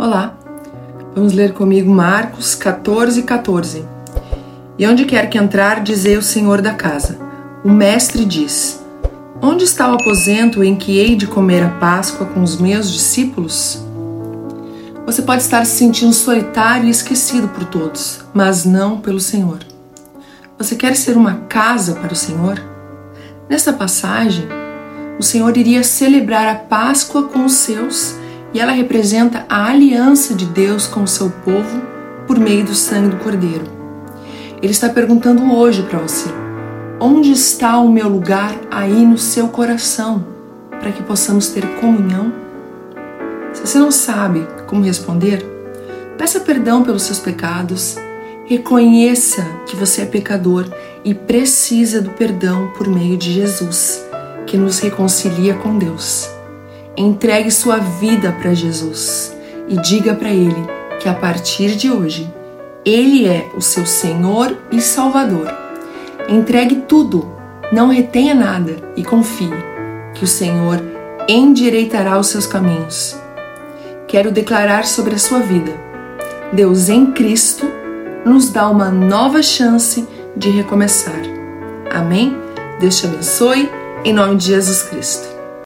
Olá, vamos ler comigo Marcos 14, 14. E onde quer que entrar, dizei o Senhor da casa. O Mestre diz: Onde está o aposento em que hei de comer a Páscoa com os meus discípulos? Você pode estar se sentindo solitário e esquecido por todos, mas não pelo Senhor. Você quer ser uma casa para o Senhor? Nesta passagem, o Senhor iria celebrar a Páscoa com os seus e ela representa a aliança de Deus com o seu povo por meio do sangue do Cordeiro. Ele está perguntando hoje para você: onde está o meu lugar aí no seu coração para que possamos ter comunhão? Se você não sabe como responder, peça perdão pelos seus pecados, reconheça que você é pecador e precisa do perdão por meio de Jesus, que nos reconcilia com Deus. Entregue sua vida para Jesus e diga para Ele que a partir de hoje Ele é o seu Senhor e Salvador. Entregue tudo, não retenha nada e confie que o Senhor endireitará os seus caminhos. Quero declarar sobre a sua vida. Deus em Cristo nos dá uma nova chance de recomeçar. Amém? Deus te abençoe, em nome de Jesus Cristo.